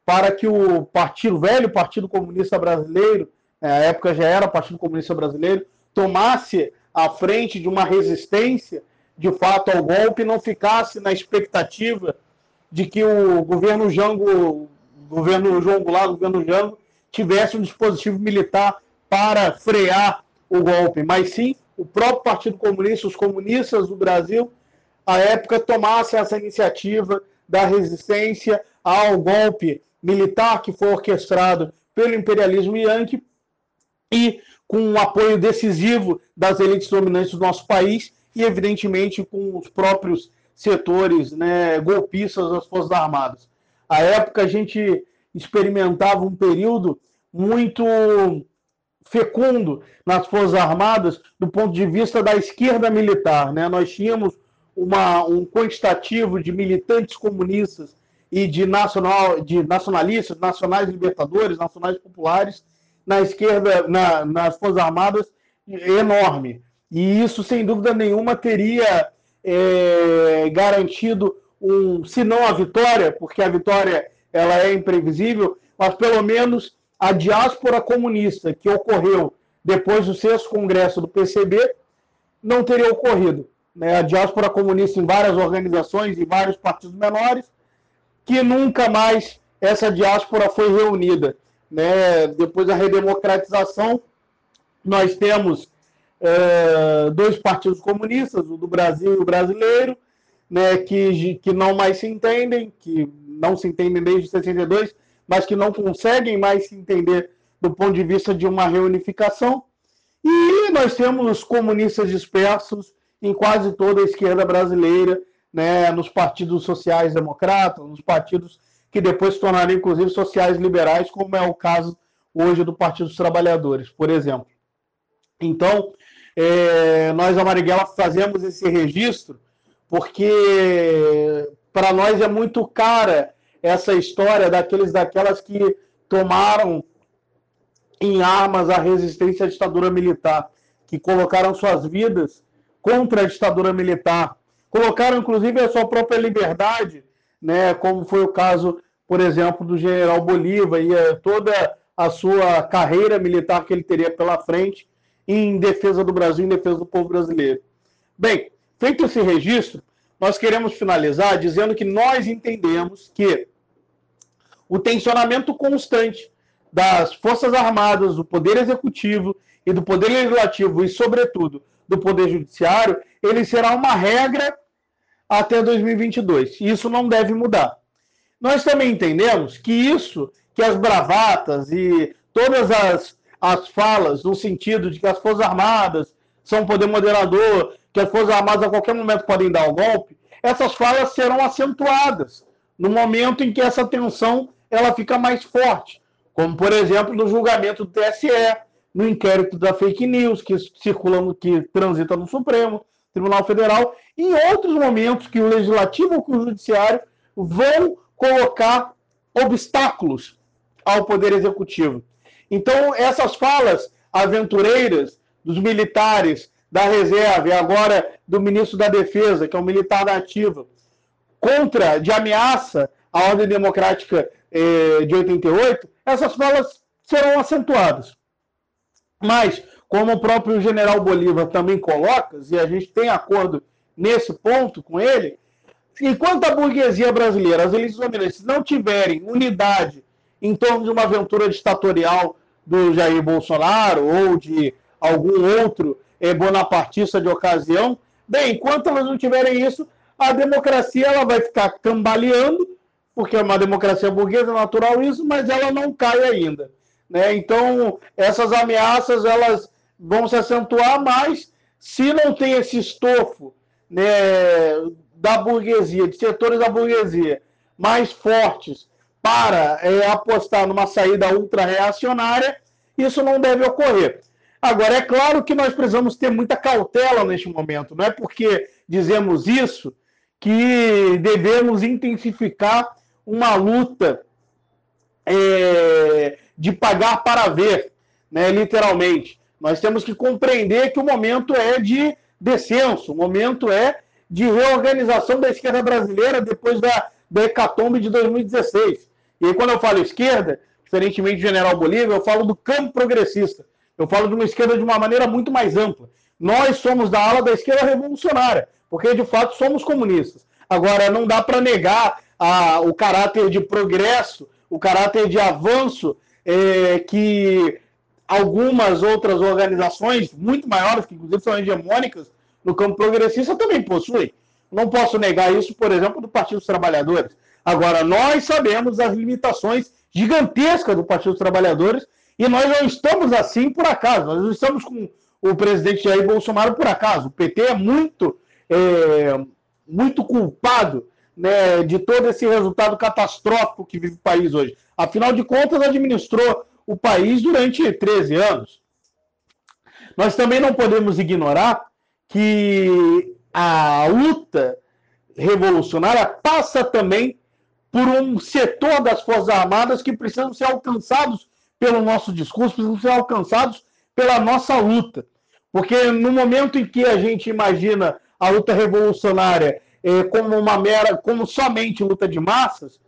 para que o partido, velho Partido Comunista Brasileiro, na época já era Partido Comunista Brasileiro, tomasse a frente de uma resistência de fato ao golpe, não ficasse na expectativa de que o governo Jango, governo João Goulart, o governo Jango, tivesse um dispositivo militar para frear o golpe, mas sim o próprio Partido Comunista, os comunistas do Brasil, à época, tomassem essa iniciativa da resistência ao golpe militar que foi orquestrado pelo imperialismo yankee e com um apoio decisivo das elites dominantes do nosso país e, evidentemente, com os próprios setores né, golpistas das Forças Armadas. À época, a gente experimentava um período muito fecundo nas Forças Armadas do ponto de vista da esquerda militar. Né? Nós tínhamos uma, um quantitativo de militantes comunistas e de, nacional, de nacionalistas, nacionais libertadores, nacionais populares na esquerda, na, nas Forças Armadas, enorme. E isso, sem dúvida nenhuma, teria é, garantido um, se não a vitória, porque a vitória ela é imprevisível, mas pelo menos a diáspora comunista que ocorreu depois do sexto congresso do PCB não teria ocorrido. Né? A diáspora comunista em várias organizações e vários partidos menores, que nunca mais essa diáspora foi reunida. Né? Depois da redemocratização, nós temos é, dois partidos comunistas, o do Brasil e o brasileiro, né, que, que não mais se entendem, que não se entendem desde 62, mas que não conseguem mais se entender do ponto de vista de uma reunificação. E nós temos comunistas dispersos em quase toda a esquerda brasileira, né, nos partidos sociais democratas, nos partidos que depois se tornaram inclusive sociais liberais, como é o caso hoje do Partido dos Trabalhadores, por exemplo. Então, é, nós, a Marighella, fazemos esse registro porque para nós é muito cara essa história daqueles daquelas que tomaram em armas à resistência à ditadura militar, que colocaram suas vidas contra a ditadura militar, colocaram inclusive a sua própria liberdade, né, como foi o caso, por exemplo, do general Bolívar e eh, toda a sua carreira militar que ele teria pela frente em defesa do Brasil, em defesa do povo brasileiro. Bem, feito esse registro, nós queremos finalizar dizendo que nós entendemos que o tensionamento constante das Forças Armadas, do Poder Executivo e do Poder Legislativo e, sobretudo, do Poder Judiciário, ele será uma regra até 2022. E isso não deve mudar. Nós também entendemos que isso, que as bravatas e todas as, as falas no sentido de que as Forças Armadas são um poder moderador, que as Forças Armadas a qualquer momento podem dar o golpe, essas falas serão acentuadas no momento em que essa tensão ela fica mais forte, como por exemplo no julgamento do TSE, no inquérito da fake news que circula, que transita no Supremo Tribunal Federal, em outros momentos que o legislativo ou o judiciário vão colocar obstáculos ao poder executivo. Então essas falas aventureiras dos militares da reserva e agora do ministro da Defesa, que é um militar da ativa, contra, de ameaça à ordem democrática eh, de 88, essas falas serão acentuadas. Mas, como o próprio general Bolívar também coloca, e a gente tem acordo nesse ponto com ele, enquanto a burguesia brasileira, as elites dominantes, não tiverem unidade em torno de uma aventura ditatorial do Jair Bolsonaro ou de algum outro é, bonapartista de ocasião. Bem, enquanto elas não tiverem isso, a democracia ela vai ficar cambaleando, porque é uma democracia burguesa, natural isso, mas ela não cai ainda. Né? Então, essas ameaças elas vão se acentuar mais se não tem esse estofo né, da burguesia, de setores da burguesia mais fortes para é, apostar numa saída ultra-reacionária, isso não deve ocorrer. Agora, é claro que nós precisamos ter muita cautela neste momento. Não é porque dizemos isso que devemos intensificar uma luta é, de pagar para ver, né, literalmente. Nós temos que compreender que o momento é de descenso, o momento é de reorganização da esquerda brasileira depois da, da hecatombe de 2016. E aí, quando eu falo esquerda, diferentemente do general Bolívar, eu falo do campo progressista. Eu falo de uma esquerda de uma maneira muito mais ampla. Nós somos da ala da esquerda revolucionária, porque de fato somos comunistas. Agora, não dá para negar a, o caráter de progresso, o caráter de avanço é, que algumas outras organizações, muito maiores, que inclusive são hegemônicas no campo progressista, também possuem. Não posso negar isso, por exemplo, do Partido dos Trabalhadores. Agora, nós sabemos as limitações gigantescas do Partido dos Trabalhadores e nós não estamos assim por acaso, nós não estamos com o presidente Jair Bolsonaro por acaso. O PT é muito, é, muito culpado né, de todo esse resultado catastrófico que vive o país hoje. Afinal de contas, administrou o país durante 13 anos. Nós também não podemos ignorar que a luta revolucionária passa também por um setor das Forças Armadas que precisam ser alcançados pelo nosso discurso, precisam ser alcançados pela nossa luta. Porque no momento em que a gente imagina a luta revolucionária eh, como uma mera, como somente luta de massas,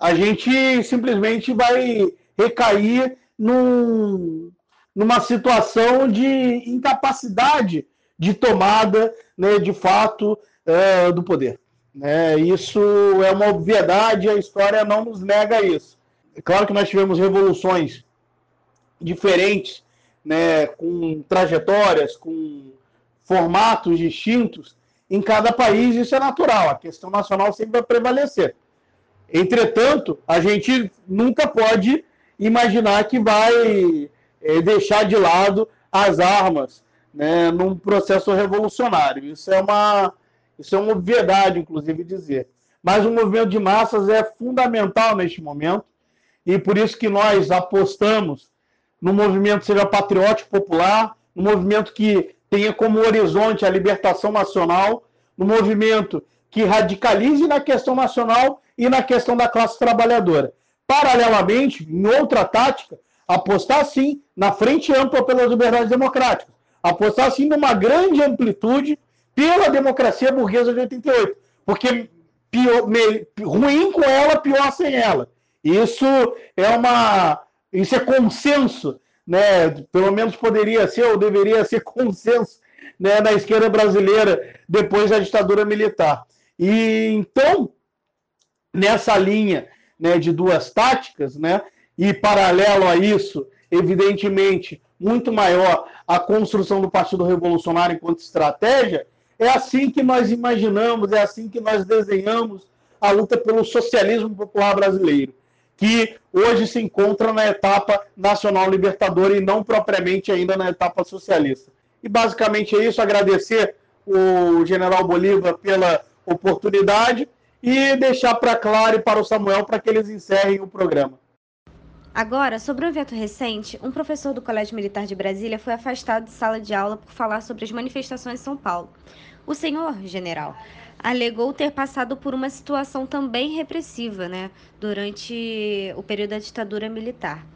a gente simplesmente vai recair num, numa situação de incapacidade de tomada, né, de fato, eh, do poder. Né? Isso é uma obviedade, a história não nos nega isso. É claro que nós tivemos revoluções diferentes, né, com trajetórias, com formatos distintos em cada país, isso é natural, a questão nacional sempre vai prevalecer. Entretanto, a gente nunca pode imaginar que vai é, deixar de lado as armas né, num processo revolucionário. Isso é uma, isso é uma obviedade, inclusive, dizer. Mas o movimento de massas é fundamental neste momento e por isso que nós apostamos no movimento seja patriótico popular, no movimento que tenha como horizonte a libertação nacional, no movimento que radicalize na questão nacional e na questão da classe trabalhadora. Paralelamente, em outra tática, apostar sim na frente ampla pelas liberdades democráticas, apostar sim numa grande amplitude pela democracia burguesa de 88, porque pior, me, ruim com ela, pior sem ela. Isso é uma, isso é consenso, né? Pelo menos poderia ser ou deveria ser consenso, né, na esquerda brasileira depois da ditadura militar. E então, nessa linha, né, de duas táticas, né, e paralelo a isso, evidentemente, muito maior a construção do Partido Revolucionário enquanto estratégia, é assim que nós imaginamos, é assim que nós desenhamos a luta pelo socialismo popular brasileiro, que hoje se encontra na etapa nacional libertadora e não propriamente ainda na etapa socialista. E basicamente é isso, agradecer o general Bolívar pela oportunidade e deixar para Clara e para o Samuel para que eles encerrem o programa. Agora, sobre um evento recente, um professor do Colégio Militar de Brasília foi afastado de sala de aula por falar sobre as manifestações em São Paulo. O senhor, general, alegou ter passado por uma situação também repressiva, né, durante o período da ditadura militar.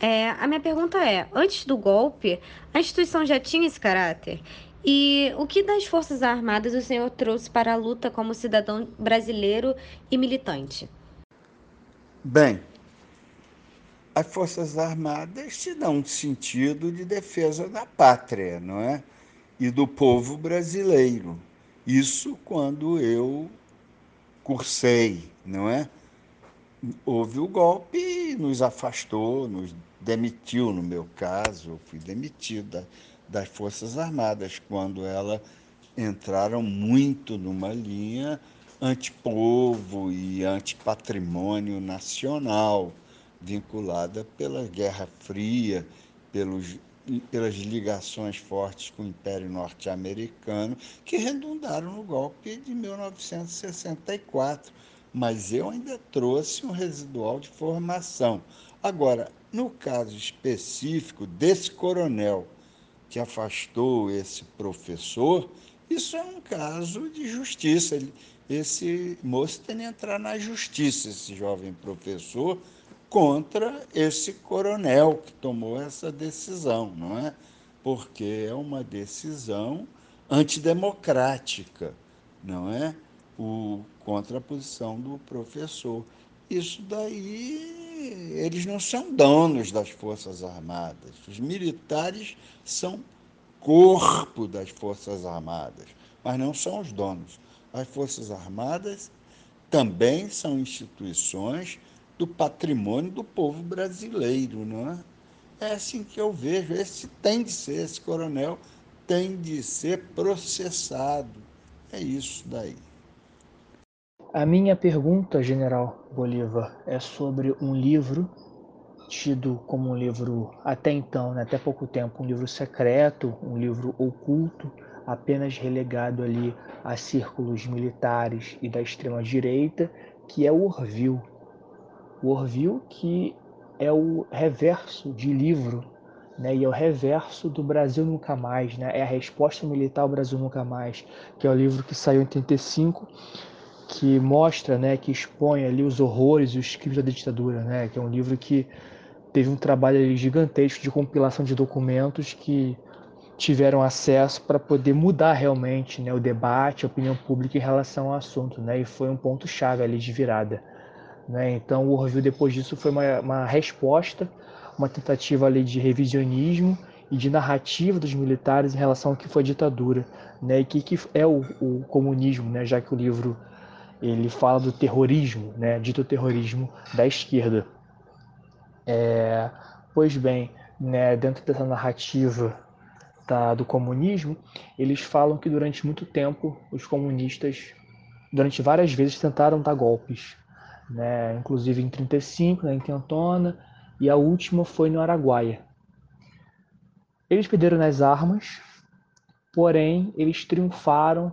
É, a minha pergunta é: antes do golpe, a instituição já tinha esse caráter? E o que das Forças Armadas o senhor trouxe para a luta como cidadão brasileiro e militante? Bem, as Forças Armadas te dão um sentido de defesa da pátria, não é? E do povo brasileiro. Isso quando eu cursei, não é? Houve o golpe e nos afastou, nos demitiu, no meu caso, eu fui demitida das Forças Armadas, quando elas entraram muito numa linha antipovo e antipatrimônio nacional vinculada pela Guerra Fria, pelos, pelas ligações fortes com o Império Norte-Americano, que redundaram no golpe de 1964. Mas eu ainda trouxe um residual de formação. Agora, no caso específico desse coronel que afastou esse professor, isso é um caso de justiça. Esse moço tem que entrar na justiça, esse jovem professor, contra esse coronel que tomou essa decisão, não é? Porque é uma decisão antidemocrática, não é? O, contra a posição do professor. Isso daí, eles não são donos das Forças Armadas. Os militares são corpo das Forças Armadas, mas não são os donos. As Forças Armadas também são instituições do patrimônio do povo brasileiro, não é? É assim que eu vejo. Esse tem de ser, esse coronel tem de ser processado. É isso daí. A minha pergunta, General Bolívar, é sobre um livro tido como um livro até então, né, até pouco tempo, um livro secreto, um livro oculto, apenas relegado ali a círculos militares e da extrema direita, que é o Orville, o Orville, que é o reverso de livro, né, e é o reverso do Brasil Nunca Mais, né, é a resposta militar ao Brasil Nunca Mais, que é o livro que saiu em 85, que mostra, né, que expõe ali os horrores e os crimes da ditadura, né, que é um livro que teve um trabalho gigantesco de compilação de documentos que tiveram acesso para poder mudar realmente né, o debate, a opinião pública em relação ao assunto, né, e foi um ponto chave ali de virada. Né? Então, o Orville, depois disso, foi uma, uma resposta, uma tentativa ali de revisionismo e de narrativa dos militares em relação ao que foi ditadura, né? E que, que é o, o, comunismo, né? Já que o livro ele fala do terrorismo, né? Dito terrorismo da esquerda. É, pois bem, né? Dentro dessa narrativa da, do comunismo, eles falam que durante muito tempo os comunistas, durante várias vezes, tentaram dar golpes, né? inclusive em 35, né, em Tentona, e a última foi no Araguaia. Eles perderam nas armas, porém eles triunfaram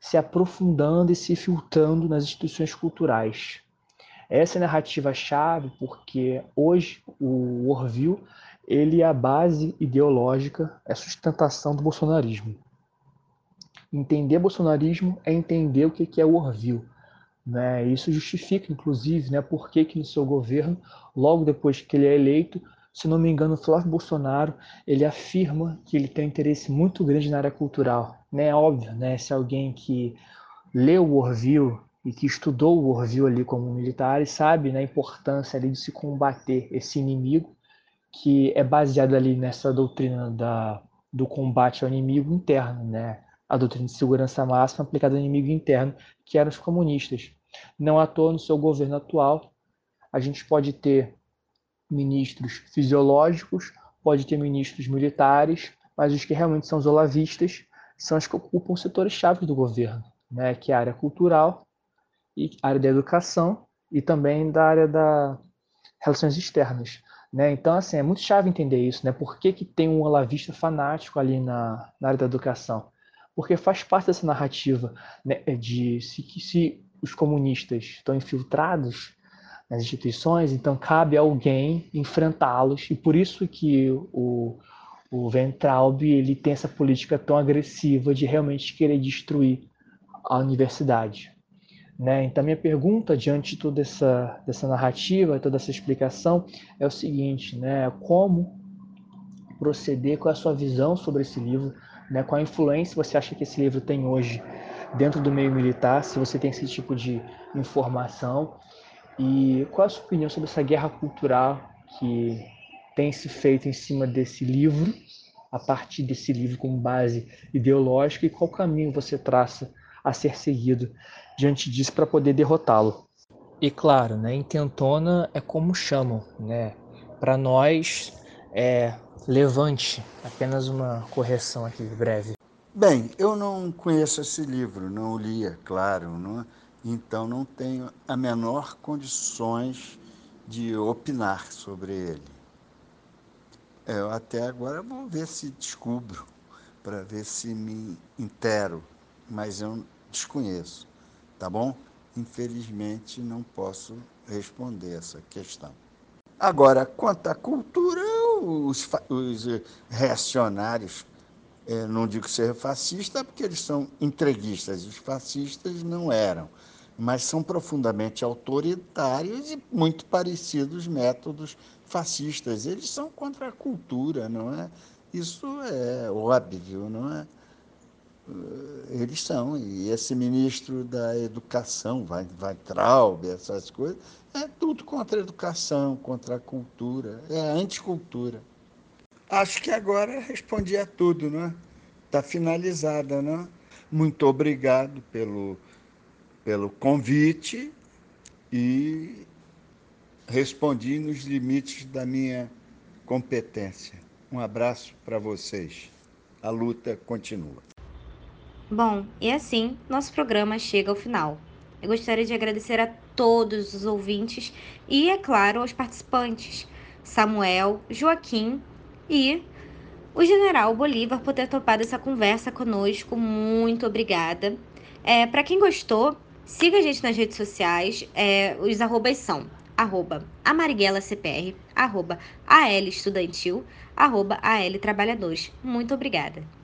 se aprofundando e se filtrando nas instituições culturais. Essa é a narrativa-chave porque hoje o Orville ele é a base ideológica, é a sustentação do bolsonarismo. Entender bolsonarismo é entender o que é o Orville, né? Isso justifica, inclusive, né, por que, que no seu governo, logo depois que ele é eleito, se não me engano, Flávio Bolsonaro, ele afirma que ele tem um interesse muito grande na área cultural. Né? É óbvio, né? Se alguém que leu o Orville e que estudou o Orville ali como militar e sabe né, a importância ali de se combater esse inimigo que é baseado ali nessa doutrina da, do combate ao inimigo interno, né? A doutrina de segurança máxima aplicada ao inimigo interno, que eram os comunistas. Não à toa, no seu governo atual, a gente pode ter ministros fisiológicos, pode ter ministros militares, mas os que realmente são os olavistas são os que ocupam setores chave do governo, né, que é a área cultural e a área da educação e também da área das relações externas. Né? Então, assim, é muito chave entender isso, né? Por que, que tem um olavista fanático ali na, na área da educação? Porque faz parte dessa narrativa né, de se, se os comunistas estão infiltrados nas instituições, então cabe a alguém enfrentá-los e por isso que o, o Ventralb ele tem essa política tão agressiva de realmente querer destruir a universidade. Né? Então, minha pergunta diante de toda essa, dessa narrativa, toda essa explicação, é o seguinte: né? como proceder, qual é a sua visão sobre esse livro, né? qual influência você acha que esse livro tem hoje dentro do meio militar, se você tem esse tipo de informação e qual a sua opinião sobre essa guerra cultural que tem se feito em cima desse livro, a partir desse livro como base ideológica, e qual caminho você traça a ser seguido diante disso para poder derrotá-lo. E claro, né, intentona é como chamam, né? Para nós é levante, apenas uma correção aqui breve. Bem, eu não conheço esse livro, não o li, é claro, não é? então não tenho a menor condições de opinar sobre ele. Eu até agora vou ver se descubro, para ver se me intero, mas eu desconheço, tá bom? Infelizmente não posso responder essa questão. Agora, quanto à cultura, os, os reacionários é, não digo ser fascista porque eles são entreguistas, os fascistas não eram, mas são profundamente autoritários e muito parecidos métodos fascistas. Eles são contra a cultura, não é? Isso é óbvio, não é? Eh, eles são, e esse ministro da Educação, vai, vai Traub, essas coisas, é tudo contra a educação, contra a cultura, é a anticultura. Acho que agora respondi a tudo, né? Está finalizada, né? Muito obrigado pelo, pelo convite e respondi nos limites da minha competência. Um abraço para vocês. A luta continua. Bom, e assim nosso programa chega ao final. Eu gostaria de agradecer a todos os ouvintes e, é claro, aos participantes: Samuel, Joaquim e o general Bolívar por ter topado essa conversa conosco. Muito obrigada. É, Para quem gostou, siga a gente nas redes sociais. É, os arrobas são arroba amariguelacpr, arroba arroba. Muito obrigada.